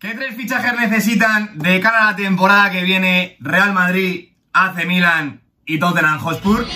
¿Qué tres fichajes necesitan de cara a la temporada que viene Real Madrid, AC Milan y Tottenham Hotspur?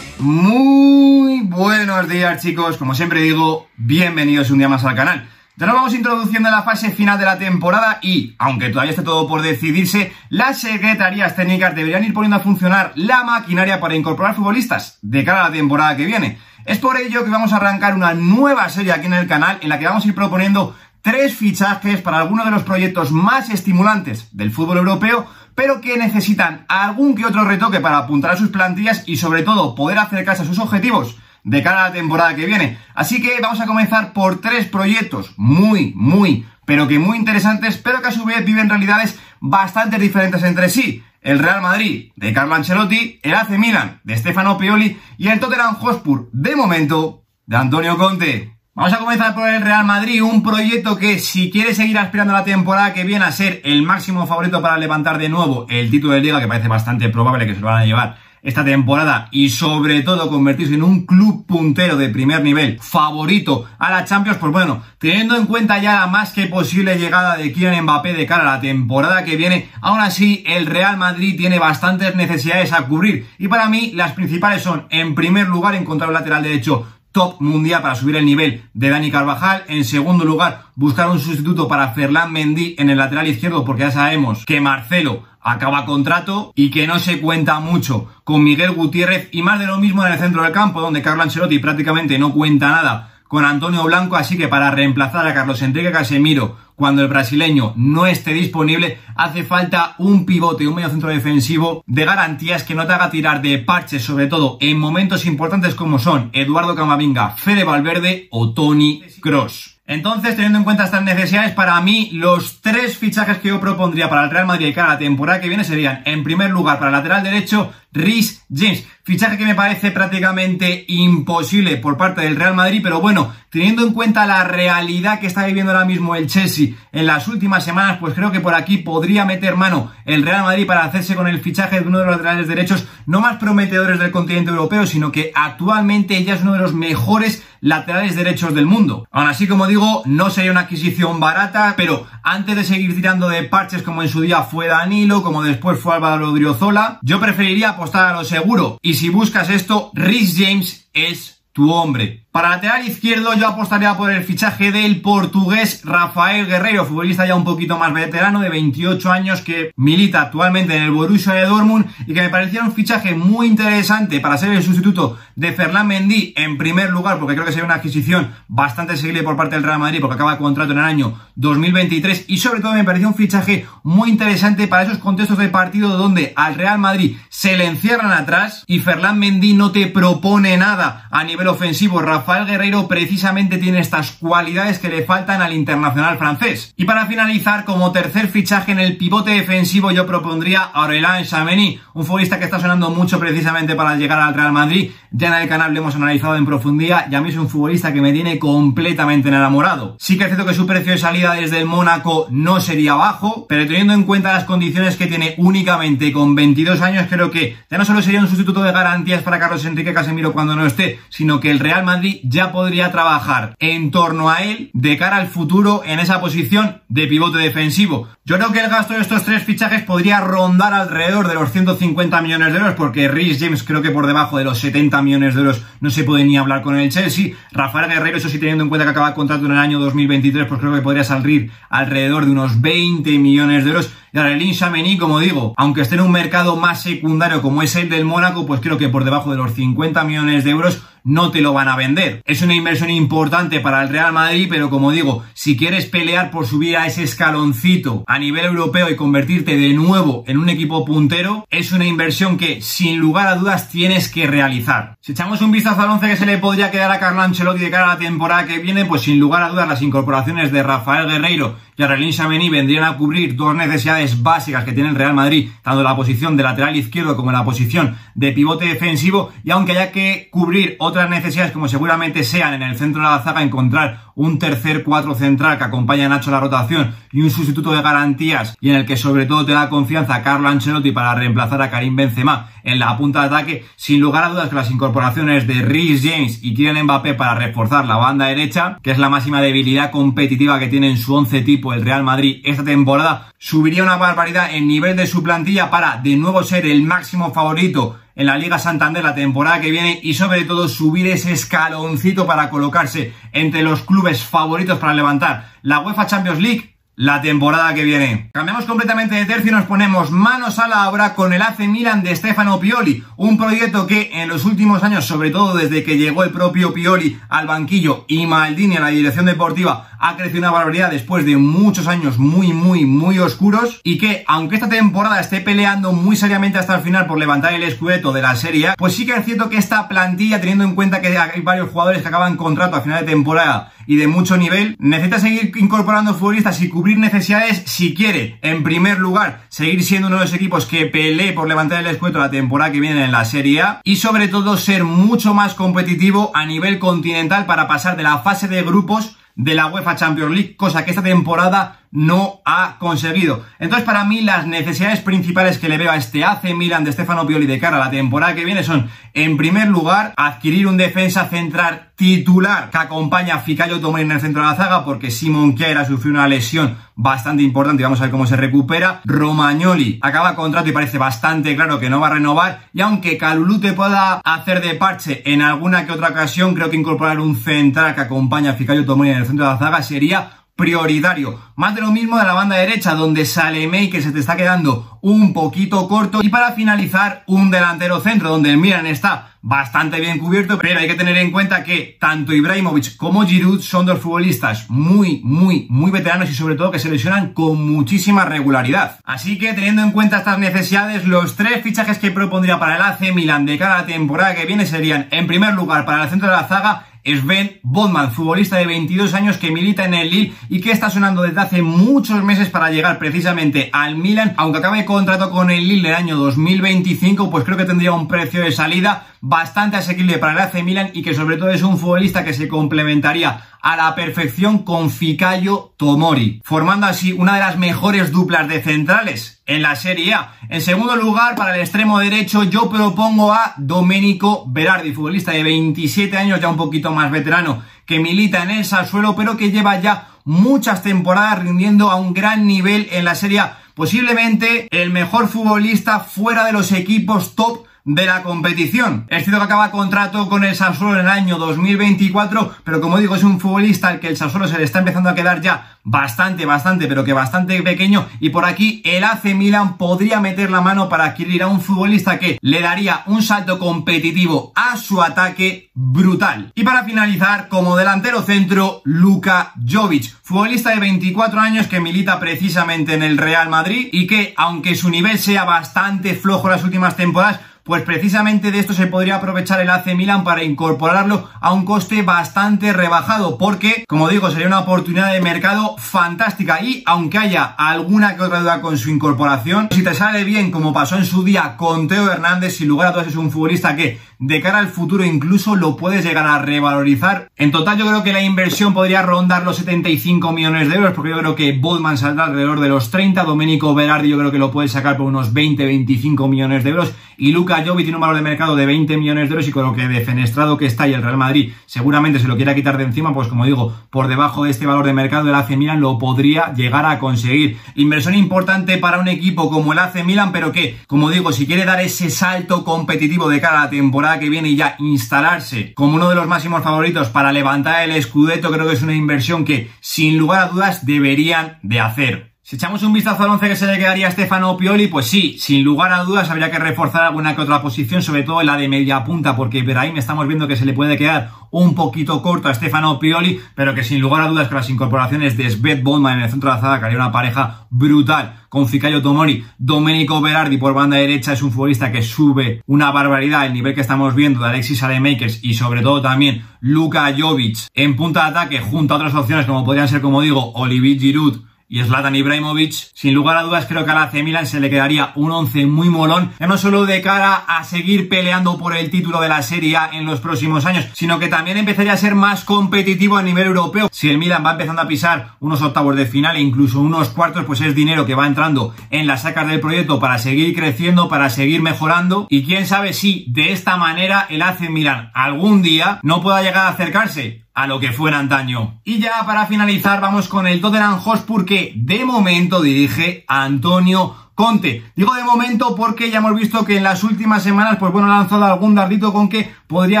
Muy buenos días chicos, como siempre digo, bienvenidos un día más al canal. Ya nos vamos introduciendo en la fase final de la temporada y, aunque todavía esté todo por decidirse, las secretarías técnicas deberían ir poniendo a funcionar la maquinaria para incorporar futbolistas de cara a la temporada que viene. Es por ello que vamos a arrancar una nueva serie aquí en el canal en la que vamos a ir proponiendo tres fichajes para algunos de los proyectos más estimulantes del fútbol europeo, pero que necesitan algún que otro retoque para apuntar a sus plantillas y sobre todo poder acercarse a sus objetivos de cara a la temporada que viene. Así que vamos a comenzar por tres proyectos muy, muy, pero que muy interesantes, pero que a su vez viven realidades bastante diferentes entre sí el Real Madrid de Carlo Ancelotti, el AC Milan de Stefano Pioli y el Tottenham Hotspur, de momento, de Antonio Conte. Vamos a comenzar por el Real Madrid, un proyecto que si quiere seguir aspirando a la temporada que viene a ser el máximo favorito para levantar de nuevo el título de liga, que parece bastante probable que se lo van a llevar esta temporada y sobre todo convertirse en un club puntero de primer nivel favorito a la Champions, pues bueno, teniendo en cuenta ya la más que posible llegada de Kylian Mbappé de cara a la temporada que viene, aún así el Real Madrid tiene bastantes necesidades a cubrir. Y para mí las principales son en primer lugar encontrar un lateral derecho top mundial para subir el nivel de Dani Carvajal. En segundo lugar, buscar un sustituto para Ferland Mendy en el lateral izquierdo, porque ya sabemos que Marcelo acaba contrato y que no se cuenta mucho con Miguel Gutiérrez y más de lo mismo en el centro del campo, donde Carlo Ancelotti prácticamente no cuenta nada con Antonio Blanco, así que para reemplazar a Carlos Enrique Casemiro cuando el brasileño no esté disponible, hace falta un pivote, un medio centro defensivo de garantías que no te haga tirar de parches, sobre todo en momentos importantes como son Eduardo Camavinga, Fede Valverde o Tony Cross. Entonces, teniendo en cuenta estas necesidades, para mí los tres fichajes que yo propondría para el Real Madrid y cara a la temporada que viene serían, en primer lugar, para el lateral derecho, Rhys James. Fichaje que me parece prácticamente imposible por parte del Real Madrid, pero bueno, teniendo en cuenta la realidad que está viviendo ahora mismo el Chelsea en las últimas semanas, pues creo que por aquí podría meter mano el Real Madrid para hacerse con el fichaje de uno de los laterales derechos no más prometedores del continente europeo, sino que actualmente ya es uno de los mejores laterales derechos del mundo. Aún así, como digo, no sería una adquisición barata, pero antes de seguir tirando de parches como en su día fue Danilo, como después fue Álvaro Odriozola, yo preferiría a lo seguro. Y si buscas esto, Rhys James es tu hombre. Para lateral izquierdo yo apostaría por el fichaje del portugués Rafael Guerreiro, futbolista ya un poquito más veterano de 28 años que milita actualmente en el Borussia de Dortmund y que me parecía un fichaje muy interesante para ser el sustituto de Fernán Mendy en primer lugar porque creo que sería una adquisición bastante seguible por parte del Real Madrid porque acaba el contrato en el año 2023 y sobre todo me pareció un fichaje muy interesante para esos contextos de partido donde al Real Madrid se le encierran atrás y Fernán Mendy no te propone nada a nivel ofensivo. Rafael Guerreiro precisamente tiene estas cualidades que le faltan al internacional francés. Y para finalizar, como tercer fichaje en el pivote defensivo, yo propondría a Aurélien Chameny, un futbolista que está sonando mucho precisamente para llegar al Real Madrid. Ya en el canal lo hemos analizado en profundidad y a mí es un futbolista que me tiene completamente enamorado. Sí que es cierto que su precio de salida desde el Mónaco no sería bajo, pero teniendo en cuenta las condiciones que tiene únicamente con 22 años, creo que ya no solo sería un sustituto de garantías para Carlos Enrique Casemiro cuando no esté, sino que el Real Madrid ya podría trabajar en torno a él de cara al futuro en esa posición de pivote defensivo. Yo creo que el gasto de estos tres fichajes podría rondar alrededor de los 150 millones de euros porque Rhys James creo que por debajo de los 70 millones de euros no se puede ni hablar con el Chelsea. Rafael Guerrero, eso sí teniendo en cuenta que acaba el contrato en el año 2023, pues creo que podría salir alrededor de unos 20 millones de euros. Y ahora el Chamení, como digo, aunque esté en un mercado más secundario como es el del Mónaco, pues creo que por debajo de los 50 millones de euros no te lo van a vender. Es una inversión importante para el Real Madrid, pero como digo, si quieres pelear por subir a ese escaloncito a nivel europeo y convertirte de nuevo en un equipo puntero, es una inversión que sin lugar a dudas tienes que realizar. Si echamos un vistazo al once que se le podría quedar a Carlo Ancelotti de cara a la temporada que viene, pues sin lugar a dudas las incorporaciones de Rafael Guerreiro y Chamení vendrían a cubrir dos necesidades básicas que tiene el Real Madrid, tanto en la posición de lateral izquierdo como en la posición de pivote defensivo, y aunque haya que cubrir otras necesidades como seguramente sean en el centro de la zaga encontrar un tercer cuatro central que acompaña a Nacho a la rotación y un sustituto de garantías y en el que sobre todo te da confianza Carlo Ancelotti para reemplazar a Karim Benzema en la punta de ataque, sin lugar a dudas que las incorporaciones de Rhys James y Kylian Mbappé para reforzar la banda derecha, que es la máxima debilidad competitiva que tiene en su once tipo el Real Madrid esta temporada, subiría una barbaridad en nivel de su plantilla para de nuevo ser el máximo favorito en la Liga Santander la temporada que viene y sobre todo subir ese escaloncito para colocarse entre los clubes favoritos para levantar la UEFA Champions League la temporada que viene. Cambiamos completamente de tercio y nos ponemos manos a la obra con el AC Milan de Stefano Pioli, un proyecto que en los últimos años, sobre todo desde que llegó el propio Pioli al banquillo y Maldini a la dirección deportiva, ha crecido una barbaridad después de muchos años muy, muy, muy oscuros y que, aunque esta temporada esté peleando muy seriamente hasta el final por levantar el escudeto de la Serie A, pues sí que es cierto que esta plantilla, teniendo en cuenta que hay varios jugadores que acaban contrato a final de temporada y de mucho nivel, necesita seguir incorporando futbolistas y cubrir necesidades si quiere, en primer lugar, seguir siendo uno de los equipos que pelee por levantar el escueto la temporada que viene en la Serie A y sobre todo ser mucho más competitivo a nivel continental para pasar de la fase de grupos de la UEFA Champions League, cosa que esta temporada no ha conseguido. Entonces, para mí, las necesidades principales que le veo a este AC Milan de Stefano Pioli de cara a la temporada que viene son, en primer lugar, adquirir un defensa central titular que acompaña a Ficayo Tomori en el centro de la zaga, porque Simon Kjaer ha sufrido una lesión bastante importante y vamos a ver cómo se recupera. Romagnoli acaba contrato y parece bastante claro que no va a renovar. Y aunque Calulu te pueda hacer de parche en alguna que otra ocasión, creo que incorporar un central que acompaña a Ficayo Tomori en el centro de la zaga sería prioritario. Más de lo mismo de la banda derecha, donde sale May, que se te está quedando un poquito corto. Y para finalizar, un delantero centro, donde el Milan está bastante bien cubierto, pero hay que tener en cuenta que tanto Ibrahimovic como Giroud son dos futbolistas muy, muy, muy veteranos y sobre todo que se lesionan con muchísima regularidad. Así que teniendo en cuenta estas necesidades, los tres fichajes que propondría para el AC Milan de cada temporada que viene serían, en primer lugar, para el centro de la zaga, Sven Bodman, futbolista de 22 años que milita en el Lille y que está sonando desde hace muchos meses para llegar precisamente al Milan, aunque acabe contrato con el Lille el año 2025, pues creo que tendría un precio de salida bastante asequible para el AC Milan y que sobre todo es un futbolista que se complementaría a la perfección con Fikayo Tomori, formando así una de las mejores duplas de centrales en la Serie A. En segundo lugar, para el extremo derecho, yo propongo a Domenico Berardi, futbolista de 27 años, ya un poquito más veterano, que milita en el Sassuolo, pero que lleva ya muchas temporadas rindiendo a un gran nivel en la Serie A. Posiblemente el mejor futbolista fuera de los equipos top de la competición. Es cierto que acaba contrato con el Sassuolo en el año 2024, pero como digo, es un futbolista al que el Sassuolo se le está empezando a quedar ya bastante, bastante, pero que bastante pequeño. Y por aquí el AC Milan podría meter la mano para adquirir a un futbolista que le daría un salto competitivo a su ataque brutal. Y para finalizar, como delantero centro, Luka Jovic, futbolista de 24 años que milita precisamente en el Real Madrid y que, aunque su nivel sea bastante flojo las últimas temporadas, pues precisamente de esto se podría aprovechar el AC Milan para incorporarlo a un coste bastante rebajado, porque, como digo, sería una oportunidad de mercado fantástica. Y aunque haya alguna que otra duda con su incorporación, si te sale bien como pasó en su día con Teo Hernández, sin lugar a dudas es un futbolista que de cara al futuro incluso lo puedes llegar a revalorizar. En total yo creo que la inversión podría rondar los 75 millones de euros porque yo creo que Bodman saldrá alrededor de los 30, Domenico Berardi yo creo que lo puede sacar por unos 20-25 millones de euros y Luca Jovic tiene un valor de mercado de 20 millones de euros y con lo que defenestrado que está y el Real Madrid seguramente se lo quiera quitar de encima, pues como digo, por debajo de este valor de mercado el AC Milan lo podría llegar a conseguir. Inversión importante para un equipo como el AC Milan, pero que, como digo, si quiere dar ese salto competitivo de cara a la temporada que viene y ya instalarse como uno de los máximos favoritos para levantar el escudeto, creo que es una inversión que sin lugar a dudas deberían de hacer. Si echamos un vistazo al once que se le quedaría a Stefano Pioli, pues sí, sin lugar a dudas habría que reforzar alguna que otra posición, sobre todo la de media punta, porque me estamos viendo que se le puede quedar un poquito corto a Stefano Pioli, pero que sin lugar a dudas con las incorporaciones de Svet Bondman en el centro de la zaga, que haría una pareja brutal con Ficayo Tomori, Domenico Berardi por banda derecha es un futbolista que sube una barbaridad el nivel que estamos viendo de Alexis Saremakers y sobre todo también Luka Jovic en punta de ataque junto a otras opciones como podrían ser, como digo, Olivier Giroud y Zlatan Ibrahimovic, sin lugar a dudas creo que al AC Milan se le quedaría un 11 muy molón, ya no solo de cara a seguir peleando por el título de la Serie A en los próximos años, sino que también empezaría a ser más competitivo a nivel europeo. Si el Milan va empezando a pisar unos octavos de final e incluso unos cuartos, pues es dinero que va entrando en las sacas del proyecto para seguir creciendo, para seguir mejorando. Y quién sabe si de esta manera el AC Milan algún día no pueda llegar a acercarse a lo que fue en antaño. Y ya para finalizar vamos con el Tottenham Hotspur que de momento dirige Antonio Conte. Digo de momento porque ya hemos visto que en las últimas semanas, pues bueno, ha lanzado algún dardito con que podría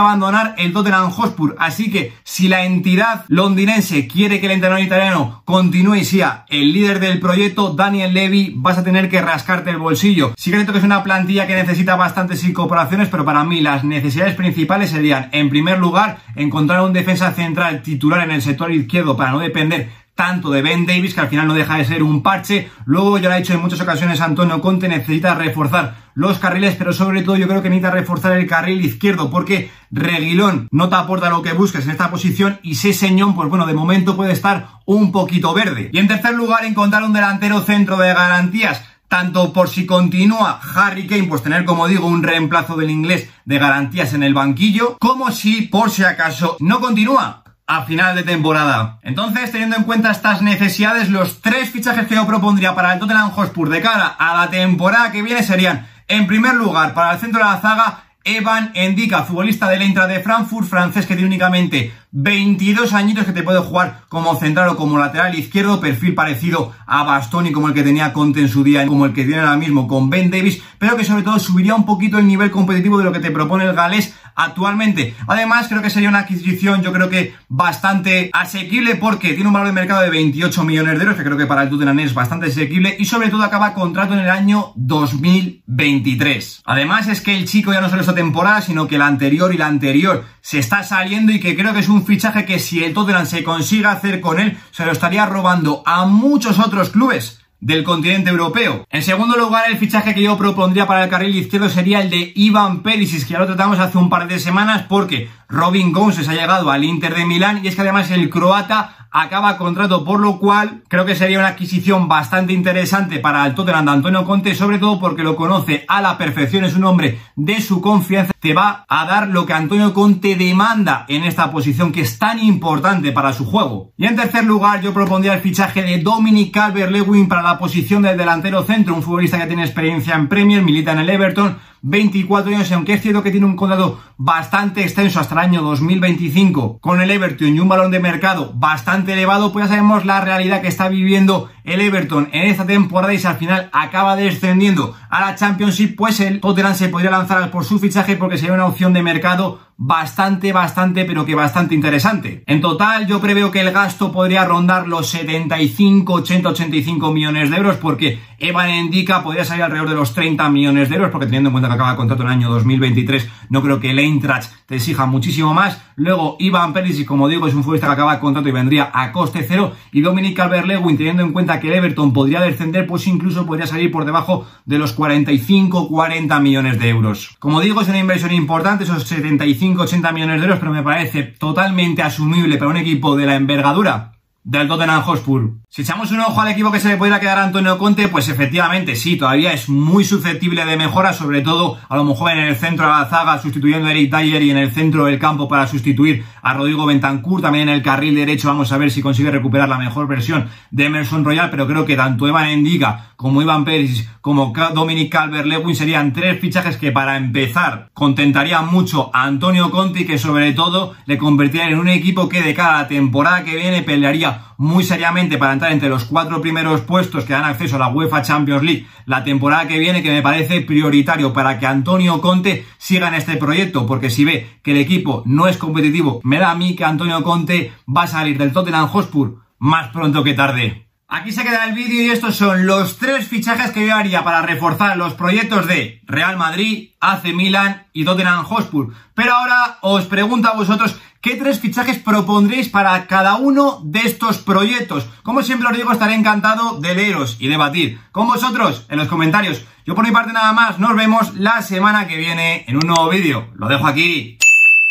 abandonar el Tottenham Hotspur. Así que si la entidad londinense quiere que el entrenador italiano continúe y sea el líder del proyecto, Daniel Levy, vas a tener que rascarte el bolsillo. Sí que que es una plantilla que necesita bastantes incorporaciones, pero para mí las necesidades principales serían, en primer lugar, encontrar un defensa central titular en el sector izquierdo para no depender tanto de Ben Davis, que al final no deja de ser un parche. Luego, ya lo ha dicho en muchas ocasiones Antonio Conte, necesita reforzar los carriles, pero sobre todo yo creo que necesita reforzar el carril izquierdo, porque Reguilón no te aporta lo que busques en esta posición y Señón, pues bueno, de momento puede estar un poquito verde. Y en tercer lugar, encontrar un delantero centro de garantías tanto por si continúa Harry Kane, pues tener, como digo, un reemplazo del inglés de garantías en el banquillo, como si, por si acaso, no continúa a final de temporada. Entonces, teniendo en cuenta estas necesidades, los tres fichajes que yo propondría para el Tottenham Hotspur de cara a la temporada que viene serían, en primer lugar, para el centro de la zaga, Evan Endika, futbolista del Eintracht de Frankfurt, francés que tiene únicamente 22 añitos que te puede jugar como central o como lateral izquierdo, perfil parecido a Bastoni como el que tenía Conte en su día, como el que tiene ahora mismo con Ben Davis, pero que sobre todo subiría un poquito el nivel competitivo de lo que te propone el galés actualmente. Además, creo que sería una adquisición, yo creo que bastante asequible porque tiene un valor de mercado de 28 millones de euros, que creo que para el Tottenham es bastante asequible y sobre todo acaba contrato en el año 2023. Además, es que el chico ya no solo esta temporada, sino que la anterior y la anterior se está saliendo y que creo que es un fichaje que si el Tottenham se consiga hacer con él, se lo estaría robando a muchos otros clubes del continente europeo. En segundo lugar, el fichaje que yo propondría para el carril izquierdo sería el de Ivan Perisic, que ya lo tratamos hace un par de semanas porque Robin Gomez ha llegado al Inter de Milán y es que además el croata acaba contrato, por lo cual creo que sería una adquisición bastante interesante para el Tottenham de Antonio Conte, sobre todo porque lo conoce a la perfección, es un hombre de su confianza, te va a dar lo que Antonio Conte demanda en esta posición que es tan importante para su juego. Y en tercer lugar, yo propondría el fichaje de Dominic Calvert-Lewin para la posición del delantero centro, un futbolista que tiene experiencia en Premier, milita en el Everton, 24 años y aunque es cierto que tiene un contrato bastante extenso hasta el año 2025 con el Everton y un balón de mercado bastante elevado, pues ya sabemos la realidad que está viviendo el Everton en esta temporada y si al final acaba descendiendo a la Championship, pues el Tottenham se podría lanzar por su fichaje porque sería una opción de mercado bastante, bastante, pero que bastante interesante. En total, yo preveo que el gasto podría rondar los 75, 80, 85 millones de euros, porque Evan Indica podría salir alrededor de los 30 millones de euros, porque teniendo en cuenta que acaba el contrato en el año 2023, no creo que el Eintracht te exija muchísimo más. Luego, Ivan Perisic, como digo, es un futbolista que acaba el contrato y vendría a coste cero. Y Dominic Calvert-Lewin, teniendo en cuenta que el Everton podría descender, pues incluso podría salir por debajo de los 45, 40 millones de euros. Como digo, es una inversión importante, esos 75 80 millones de euros, pero me parece totalmente asumible para un equipo de la envergadura del Tottenham Hotspur. Si echamos un ojo al equipo que se le pudiera quedar a Antonio Conte, pues efectivamente sí, todavía es muy susceptible de mejora, sobre todo a lo mejor en el centro de la zaga sustituyendo a Eric Dyer y en el centro del campo para sustituir a Rodrigo Bentancur, también en el carril derecho. Vamos a ver si consigue recuperar la mejor versión de Emerson Royal, pero creo que tanto Evan Endiga como Ivan Pérez como Dominic Calvert-Lewin serían tres fichajes que para empezar contentarían mucho a Antonio Conte y que sobre todo le convertirían en un equipo que de cada temporada que viene pelearía muy seriamente para entre los cuatro primeros puestos que dan acceso a la UEFA Champions League la temporada que viene, que me parece prioritario para que Antonio Conte siga en este proyecto, porque si ve que el equipo no es competitivo, me da a mí que Antonio Conte va a salir del Tottenham Hotspur más pronto que tarde. Aquí se queda el vídeo y estos son los tres fichajes que yo haría para reforzar los proyectos de Real Madrid, AC Milan y Tottenham Hotspur. Pero ahora os pregunto a vosotros qué tres fichajes propondréis para cada uno de estos proyectos. Como siempre os digo, estaré encantado de leeros y debatir con vosotros en los comentarios. Yo por mi parte nada más, nos vemos la semana que viene en un nuevo vídeo. Lo dejo aquí.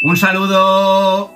Un saludo.